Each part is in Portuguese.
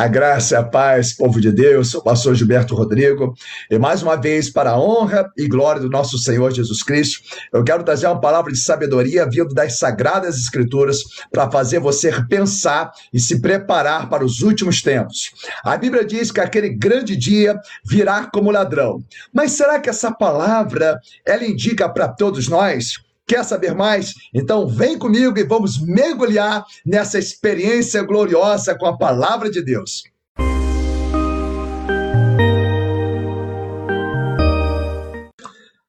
A graça a paz, povo de Deus, o pastor Gilberto Rodrigo, e mais uma vez, para a honra e glória do nosso Senhor Jesus Cristo, eu quero trazer uma palavra de sabedoria vindo das Sagradas Escrituras para fazer você pensar e se preparar para os últimos tempos. A Bíblia diz que aquele grande dia virá como ladrão. Mas será que essa palavra ela indica para todos nós? Quer saber mais? Então vem comigo e vamos mergulhar nessa experiência gloriosa com a palavra de Deus.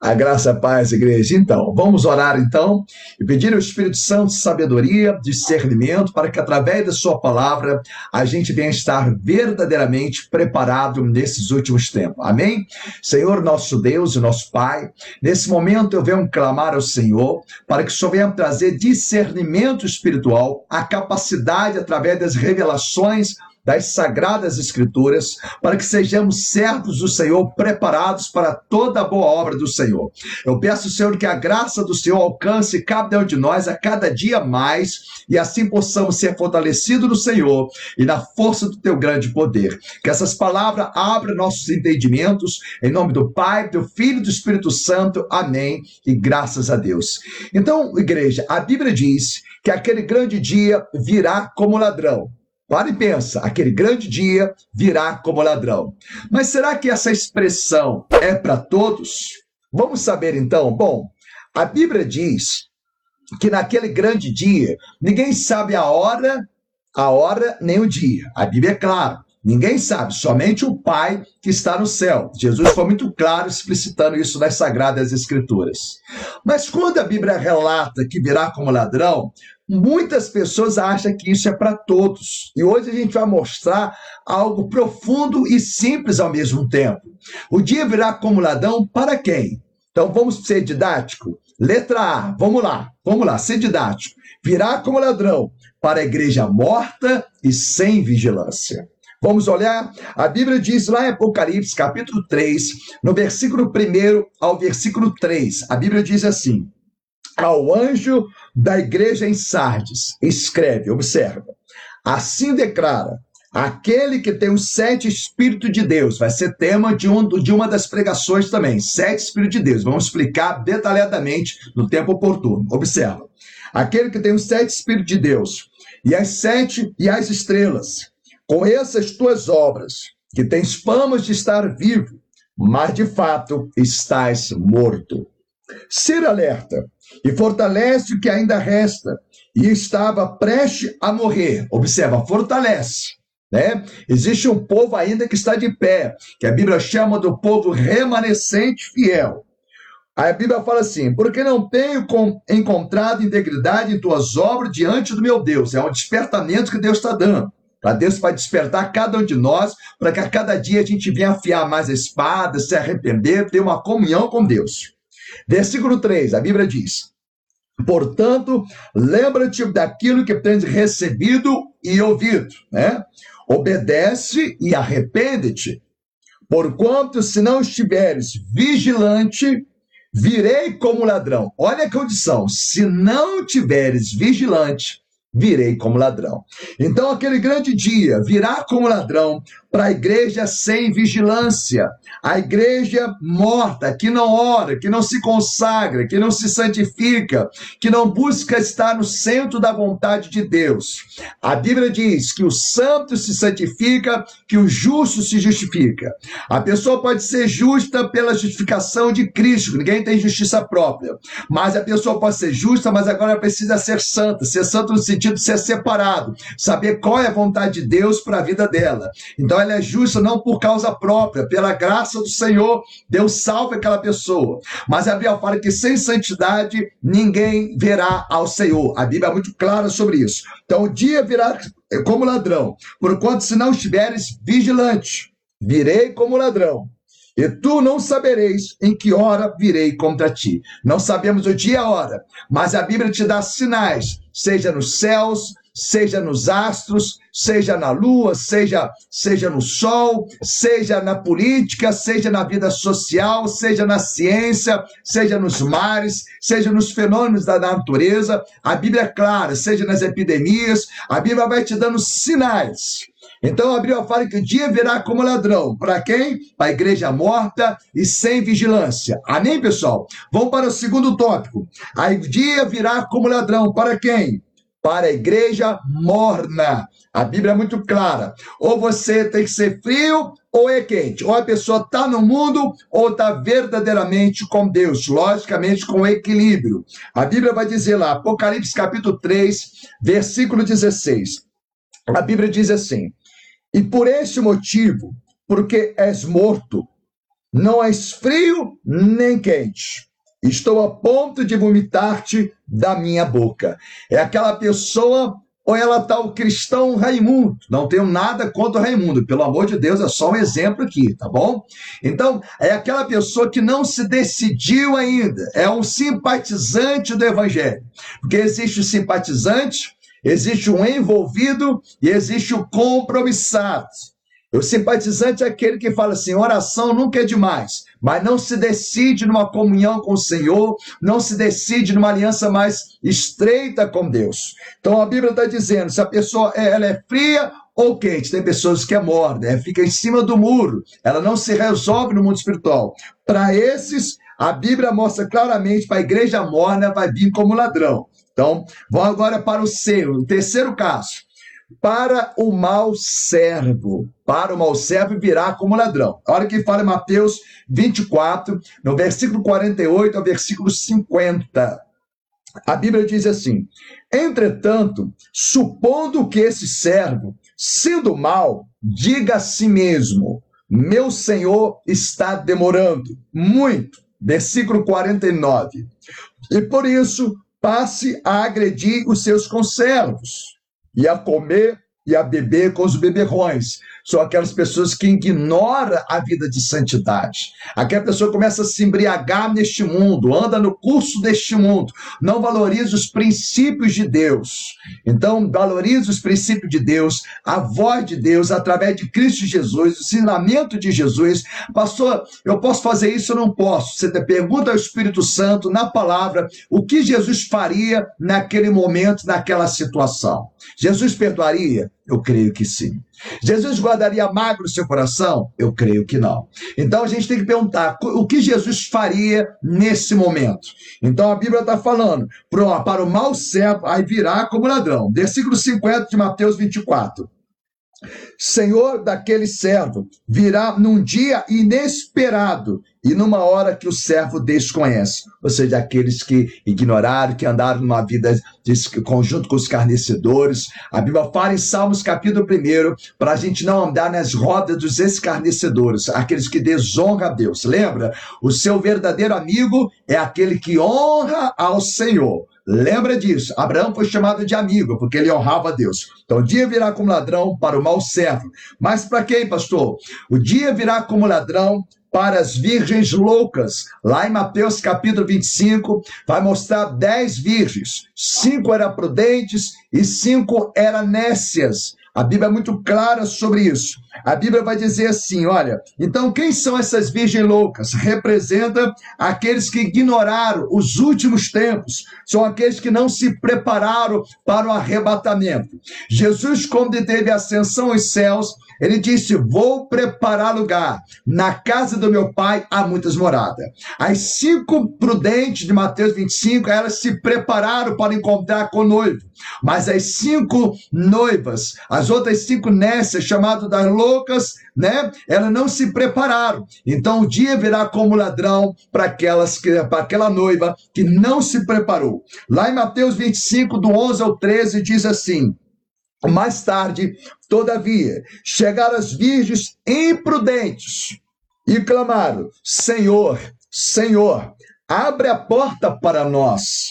A graça, a paz, igreja. Então, vamos orar então e pedir ao Espírito Santo sabedoria, discernimento, para que através da sua palavra a gente venha estar verdadeiramente preparado nesses últimos tempos. Amém? Senhor, nosso Deus e nosso Pai, nesse momento eu venho clamar ao Senhor para que o Senhor venha trazer discernimento espiritual, a capacidade através das revelações das Sagradas Escrituras, para que sejamos servos do Senhor, preparados para toda a boa obra do Senhor. Eu peço, Senhor, que a graça do Senhor alcance cada um de nós a cada dia mais e assim possamos ser fortalecidos no Senhor e na força do teu grande poder. Que essas palavras abram nossos entendimentos, em nome do Pai, do Filho e do Espírito Santo. Amém. E graças a Deus. Então, igreja, a Bíblia diz que aquele grande dia virá como ladrão. Para e pensa, aquele grande dia virá como ladrão. Mas será que essa expressão é para todos? Vamos saber então. Bom, a Bíblia diz que naquele grande dia ninguém sabe a hora, a hora nem o dia. A Bíblia é clara. Ninguém sabe, somente o Pai que está no céu. Jesus foi muito claro explicitando isso nas Sagradas Escrituras. Mas quando a Bíblia relata que virá como ladrão, muitas pessoas acham que isso é para todos. E hoje a gente vai mostrar algo profundo e simples ao mesmo tempo. O dia virá como ladrão para quem? Então vamos ser didático? Letra A, vamos lá, vamos lá, ser didático. Virá como ladrão para a igreja morta e sem vigilância. Vamos olhar? A Bíblia diz lá em Apocalipse, capítulo 3, no versículo 1 ao versículo 3, a Bíblia diz assim: Ao anjo da igreja em Sardes, escreve, observa, assim declara. Aquele que tem os sete Espíritos de Deus, vai ser tema de, um, de uma das pregações também. Sete Espíritos de Deus. Vamos explicar detalhadamente no tempo oportuno. Observa. Aquele que tem os sete Espíritos de Deus, e as sete e as estrelas, com essas tuas obras, que tens famas de estar vivo, mas de fato estás morto. Ser alerta e fortalece o que ainda resta, e estava prestes a morrer. Observa, fortalece. Né? Existe um povo ainda que está de pé, que a Bíblia chama do povo remanescente fiel. a Bíblia fala assim: porque não tenho encontrado integridade em tuas obras diante do meu Deus. É um despertamento que Deus está dando. Para Deus vai despertar cada um de nós, para que a cada dia a gente venha afiar mais a espada, se arrepender, ter uma comunhão com Deus. Versículo 3, a Bíblia diz: Portanto, lembra-te daquilo que tens recebido e ouvido, né? Obedece e arrepende-te. Porquanto, se não estiveres vigilante, virei como ladrão. Olha a condição: se não tiveres vigilante, virei como ladrão. Então, aquele grande dia virá como ladrão para a igreja sem vigilância, a igreja morta, que não ora, que não se consagra, que não se santifica, que não busca estar no centro da vontade de Deus. A Bíblia diz que o santo se santifica, que o justo se justifica. A pessoa pode ser justa pela justificação de Cristo, ninguém tem justiça própria, mas a pessoa pode ser justa, mas agora precisa ser santa, ser santo no sentido de ser separado, saber qual é a vontade de Deus para a vida dela. Então, ela é justa não por causa própria, pela graça do Senhor, Deus salva aquela pessoa. Mas a Bíblia fala que sem santidade ninguém verá ao Senhor. A Bíblia é muito clara sobre isso. Então o dia virá como ladrão, porquanto se não estiveres vigilante, virei como ladrão. E tu não sabereis em que hora virei contra ti. Não sabemos o dia e a hora, mas a Bíblia te dá sinais, seja nos céus, seja nos astros, seja na lua, seja, seja no sol, seja na política, seja na vida social, seja na ciência, seja nos mares, seja nos fenômenos da natureza. A Bíblia é clara, seja nas epidemias, a Bíblia vai te dando sinais. Então a Bíblia fala que o dia virá como ladrão. Para quem? Para a igreja morta e sem vigilância. Amém, pessoal? Vamos para o segundo tópico. O dia virá como ladrão. Para quem? Para a igreja morna. A Bíblia é muito clara. Ou você tem que ser frio ou é quente. Ou a pessoa está no mundo ou está verdadeiramente com Deus. Logicamente, com equilíbrio. A Bíblia vai dizer lá, Apocalipse capítulo 3, versículo 16. A Bíblia diz assim: e por este motivo, porque és morto, não és frio nem quente. Estou a ponto de vomitar-te da minha boca. É aquela pessoa ou ela está o cristão Raimundo. Não tenho nada contra o Raimundo, pelo amor de Deus, é só um exemplo aqui, tá bom? Então, é aquela pessoa que não se decidiu ainda, é um simpatizante do evangelho. Porque existe o simpatizante, Existe um envolvido e existe o compromissado. O simpatizante é aquele que fala assim: oração nunca é demais, mas não se decide numa comunhão com o Senhor, não se decide numa aliança mais estreita com Deus. Então a Bíblia está dizendo: se a pessoa é, ela é fria ou quente, tem pessoas que é morna, é, fica em cima do muro, ela não se resolve no mundo espiritual. Para esses, a Bíblia mostra claramente: para a igreja morna vai vir como ladrão. Então, vamos agora para o seu, o terceiro caso. Para o mau servo, para o mau servo virá como ladrão. Olha que fala em Mateus 24, no versículo 48 ao versículo 50. A Bíblia diz assim: Entretanto, supondo que esse servo, sendo mau, diga a si mesmo: Meu senhor está demorando muito. Versículo 49. E por isso passe a agredir os seus conservos e a comer e a beber com os beberrões. São aquelas pessoas que ignoram a vida de santidade. Aquela pessoa começa a se embriagar neste mundo, anda no curso deste mundo, não valoriza os princípios de Deus. Então, valoriza os princípios de Deus, a voz de Deus, através de Cristo Jesus, o ensinamento de Jesus. Pastor, eu posso fazer isso? Eu não posso. Você pergunta ao Espírito Santo, na palavra, o que Jesus faria naquele momento, naquela situação. Jesus perdoaria? Eu creio que sim. Jesus guardaria magro seu coração? Eu creio que não. Então a gente tem que perguntar o que Jesus faria nesse momento. Então a Bíblia está falando: para o mau servo, aí virá como ladrão. Versículo 50 de Mateus 24. Senhor daquele servo virá num dia inesperado e numa hora que o servo desconhece, ou seja, aqueles que ignoraram, que andaram numa vida de conjunto com os carnecedores. A Bíblia fala em Salmos capítulo 1 para a gente não andar nas rodas dos escarnecedores, aqueles que desonram a Deus. Lembra? O seu verdadeiro amigo é aquele que honra ao Senhor. Lembra disso? Abraão foi chamado de amigo, porque ele honrava a Deus. Então, o dia virá como ladrão para o mau servo. Mas para quem, pastor? O dia virá como ladrão para as virgens loucas. Lá em Mateus capítulo 25, vai mostrar dez virgens. Cinco eram prudentes e cinco eram nécias. A Bíblia é muito clara sobre isso. A Bíblia vai dizer assim: olha, então quem são essas virgens loucas? Representa aqueles que ignoraram os últimos tempos, são aqueles que não se prepararam para o arrebatamento. Jesus, quando teve ascensão aos céus, ele disse: Vou preparar lugar. Na casa do meu pai há muitas moradas. As cinco prudentes de Mateus 25, elas se prepararam para encontrar com o noivo. Mas as cinco noivas, as outras cinco nécias, chamadas das loucas, né? Elas não se prepararam. Então o dia virá como ladrão para aquelas para aquela noiva que não se preparou. Lá em Mateus 25, do 11 ao 13, diz assim: mais tarde, todavia, chegaram as virgens imprudentes e clamaram: Senhor, Senhor, abre a porta para nós.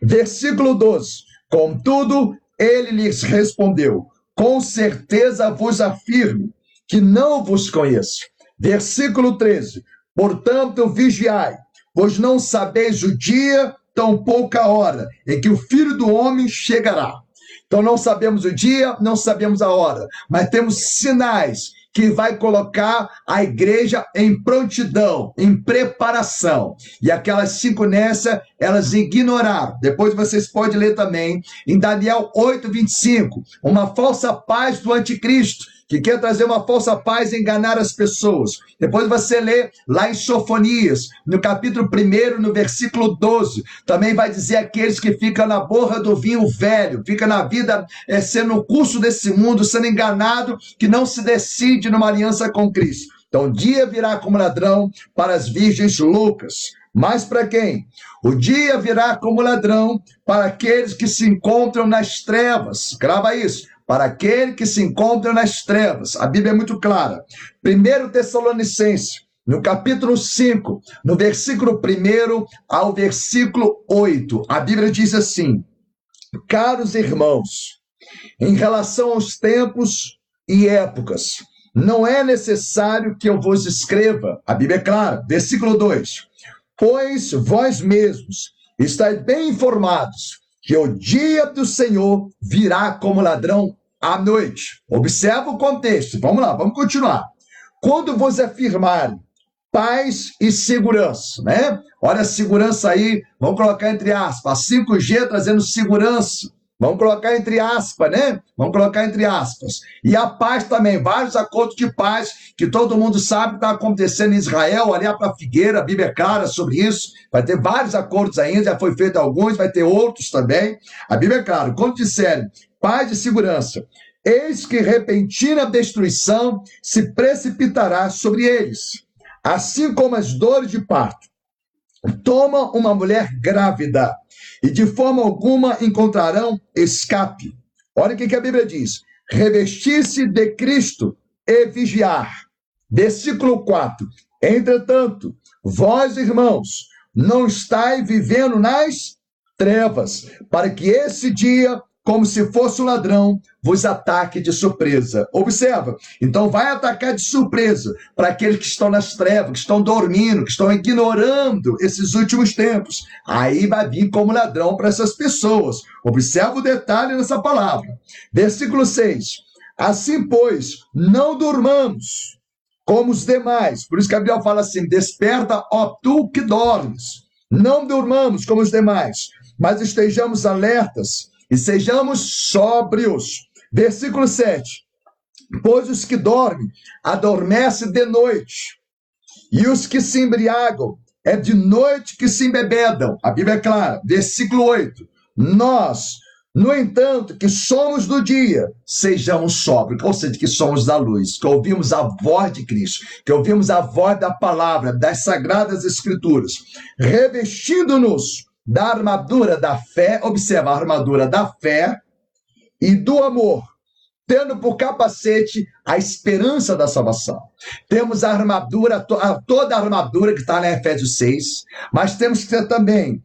Versículo 12: Contudo, ele lhes respondeu: Com certeza vos afirmo que não vos conheço. Versículo 13: Portanto, vigiai, pois não sabeis o dia, tão pouca hora, em que o filho do homem chegará. Então não sabemos o dia, não sabemos a hora, mas temos sinais que vai colocar a igreja em prontidão, em preparação. E aquelas cinco nessa, elas ignoraram. Depois vocês podem ler também em Daniel 8, 25, uma falsa paz do anticristo que quer trazer uma falsa paz e enganar as pessoas. Depois você lê lá em Sofonias, no capítulo 1, no versículo 12, também vai dizer aqueles que ficam na borra do vinho velho, fica na vida é, sendo o curso desse mundo, sendo enganado, que não se decide numa aliança com Cristo. Então, dia virá como ladrão para as virgens loucas. Mas para quem? O dia virá como ladrão para aqueles que se encontram nas trevas. Grava isso para aquele que se encontra nas trevas. A Bíblia é muito clara. 1 Tessalonicense, no capítulo 5, no versículo 1 ao versículo 8, a Bíblia diz assim: Caros irmãos, em relação aos tempos e épocas, não é necessário que eu vos escreva, a Bíblia é clara, versículo 2: Pois vós mesmos estáis bem informados que o dia do Senhor virá como ladrão à noite. Observa o contexto. Vamos lá, vamos continuar. Quando vos afirmarem paz e segurança, né? Olha a segurança aí, vamos colocar entre aspas, 5G trazendo segurança. Vamos colocar entre aspas, né? Vamos colocar entre aspas. E a paz também, vários acordos de paz que todo mundo sabe que está acontecendo em Israel, ali para Figueira, a Bíblia é clara sobre isso. Vai ter vários acordos ainda, já foi feito alguns, vai ter outros também. A Bíblia é clara. Quando disserem paz e segurança, eis que repentina destruição se precipitará sobre eles, assim como as dores de parto. Toma uma mulher grávida e de forma alguma encontrarão escape. Olha o que a Bíblia diz: revestir-se de Cristo e vigiar. Versículo 4: Entretanto, vós, irmãos, não estáis vivendo nas trevas, para que esse dia como se fosse um ladrão, vos ataque de surpresa. Observa, então vai atacar de surpresa para aqueles que estão nas trevas, que estão dormindo, que estão ignorando esses últimos tempos. Aí vai vir como ladrão para essas pessoas. Observa o detalhe nessa palavra. Versículo 6. Assim, pois, não durmamos como os demais. Por isso que Gabriel fala assim: desperta, ó tu que dormes. Não durmamos como os demais, mas estejamos alertas e sejamos sóbrios. Versículo 7. Pois os que dormem adormecem de noite, e os que se embriagam é de noite que se embebedam. A Bíblia é clara. Versículo 8. Nós, no entanto, que somos do dia, sejamos sóbrios, ou seja, que somos da luz, que ouvimos a voz de Cristo, que ouvimos a voz da palavra, das sagradas Escrituras, revestindo-nos da armadura da fé, observa a armadura da fé e do amor, tendo por capacete a esperança da salvação. Temos a armadura, toda a armadura que está na Efésios 6, mas temos que ter também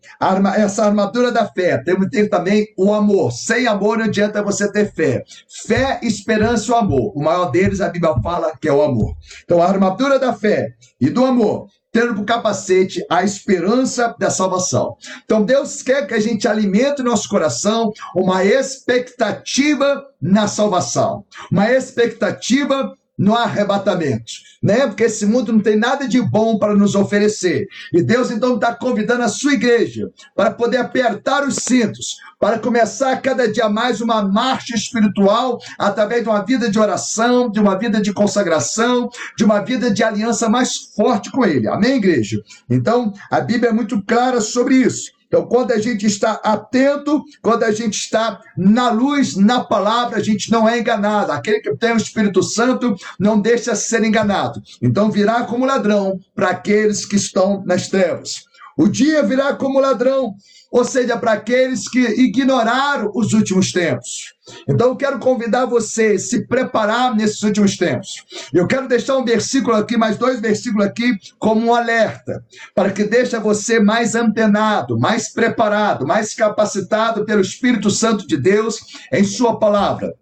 essa armadura da fé, temos que ter também o amor. Sem amor não adianta você ter fé. Fé, esperança e o amor. O maior deles, a Bíblia fala que é o amor. Então, a armadura da fé e do amor tendo por capacete a esperança da salvação. Então Deus quer que a gente alimente no nosso coração uma expectativa na salvação, uma expectativa no arrebatamento, né? Porque esse mundo não tem nada de bom para nos oferecer. E Deus então está convidando a sua igreja para poder apertar os cintos, para começar cada dia mais uma marcha espiritual através de uma vida de oração, de uma vida de consagração, de uma vida de aliança mais forte com Ele. Amém, igreja? Então, a Bíblia é muito clara sobre isso. Então, quando a gente está atento, quando a gente está na luz, na palavra, a gente não é enganado. Aquele que tem o Espírito Santo não deixa ser enganado. Então, virá como ladrão para aqueles que estão nas trevas. O dia virá como ladrão ou seja, para aqueles que ignoraram os últimos tempos. Então eu quero convidar você a se preparar nesses últimos tempos. Eu quero deixar um versículo aqui, mais dois versículos aqui, como um alerta, para que deixe você mais antenado, mais preparado, mais capacitado pelo Espírito Santo de Deus em sua palavra.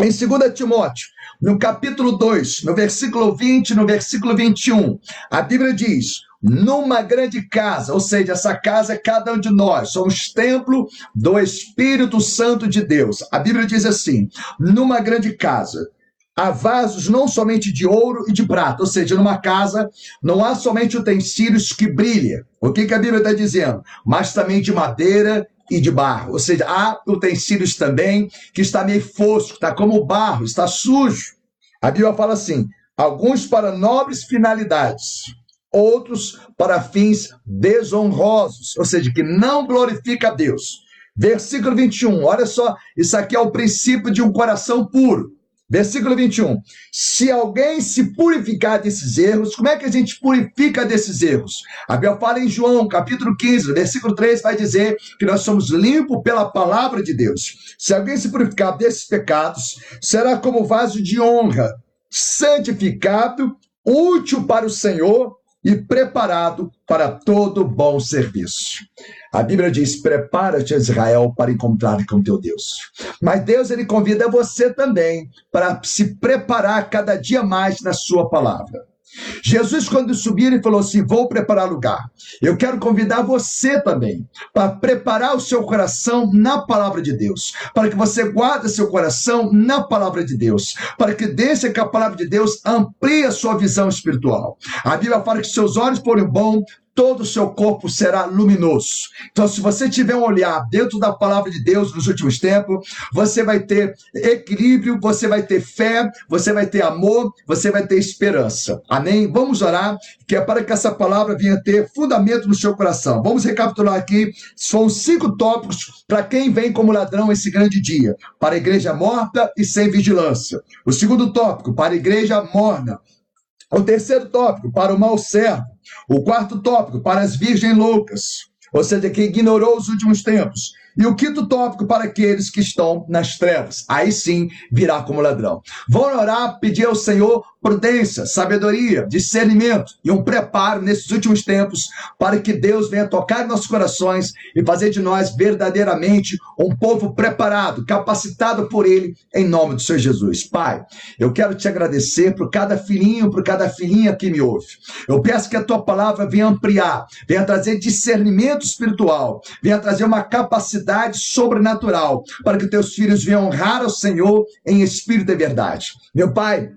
Em 2 Timóteo, no capítulo 2, no versículo 20, no versículo 21, a Bíblia diz: numa grande casa, ou seja, essa casa é cada um de nós, somos templo do Espírito Santo de Deus. A Bíblia diz assim: numa grande casa, há vasos não somente de ouro e de prata, ou seja, numa casa não há somente utensílios que brilham. O que, que a Bíblia está dizendo? Mas também de madeira e de barro. Ou seja, há utensílios também que está meio fosco, está como barro, está sujo. A Bíblia fala assim: alguns para nobres finalidades, outros para fins desonrosos, ou seja, que não glorifica a Deus. Versículo 21, olha só, isso aqui é o princípio de um coração puro. Versículo 21. Se alguém se purificar desses erros, como é que a gente purifica desses erros? A Bíblia fala em João, capítulo 15, versículo 3, vai dizer que nós somos limpos pela palavra de Deus. Se alguém se purificar desses pecados, será como vaso de honra, santificado, útil para o Senhor e preparado para todo bom serviço. A Bíblia diz: prepara-te, Israel, para encontrar com teu Deus. Mas Deus ele convida você também para se preparar cada dia mais na sua palavra. Jesus, quando subiu, ele falou assim: Vou preparar lugar. Eu quero convidar você também para preparar o seu coração na palavra de Deus, para que você guarde seu coração na palavra de Deus, para que deixe que a palavra de Deus amplie a sua visão espiritual. A Bíblia fala que seus olhos forem bons, todo o seu corpo será luminoso. Então, se você tiver um olhar dentro da palavra de Deus nos últimos tempos, você vai ter equilíbrio, você vai ter fé, você vai ter amor, você vai ter esperança. Amém? Vamos orar, que é para que essa palavra venha ter fundamento no seu coração. Vamos recapitular aqui. São cinco tópicos para quem vem como ladrão esse grande dia: para a igreja morta e sem vigilância. O segundo tópico, para a igreja morna. O terceiro tópico, para o mau servo. O quarto tópico, para as virgens loucas, ou seja, que ignorou os últimos tempos. E o quinto tópico para aqueles que estão nas trevas. Aí sim virá como ladrão. Vão orar, pedir ao Senhor prudência, sabedoria, discernimento e um preparo nesses últimos tempos para que Deus venha tocar nossos corações e fazer de nós verdadeiramente um povo preparado, capacitado por Ele, em nome do Senhor Jesus. Pai, eu quero te agradecer por cada filhinho, por cada filhinha que me ouve. Eu peço que a tua palavra venha ampliar, venha trazer discernimento espiritual, venha trazer uma capacidade sobrenatural para que teus filhos venham honrar ao Senhor em espírito e verdade. Meu Pai,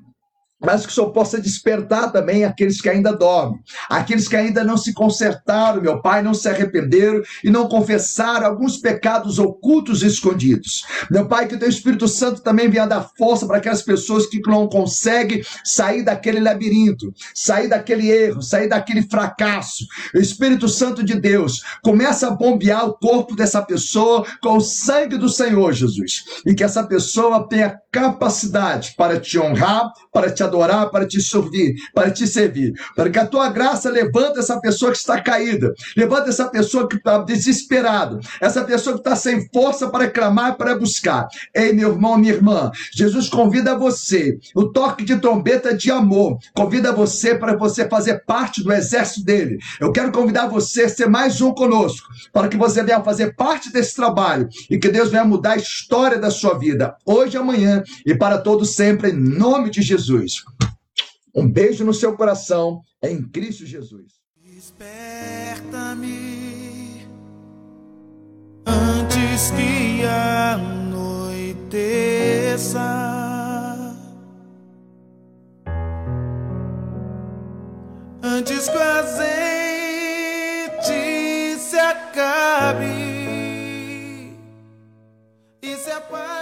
mas que o Senhor possa despertar também aqueles que ainda dormem, aqueles que ainda não se consertaram, meu Pai, não se arrependeram e não confessaram alguns pecados ocultos e escondidos. Meu Pai, que o Teu Espírito Santo também venha dar força para aquelas pessoas que não conseguem sair daquele labirinto, sair daquele erro, sair daquele fracasso. O Espírito Santo de Deus começa a bombear o corpo dessa pessoa com o sangue do Senhor Jesus e que essa pessoa tenha capacidade para te honrar, para te adorar, para te servir, para te servir. Para que a tua graça levante essa pessoa que está caída, levanta essa pessoa que está desesperada, essa pessoa que está sem força para clamar, para buscar. Ei, meu irmão, minha irmã, Jesus convida você, o toque de trombeta de amor, convida você para você fazer parte do exército dele. Eu quero convidar você a ser mais um conosco, para que você venha fazer parte desse trabalho e que Deus venha mudar a história da sua vida, hoje e amanhã e para todos sempre, em nome de Jesus. Um beijo no seu coração, em Cristo Jesus. Desperta-me antes que anoiteça. Antes que o azeite se acabe e se apague.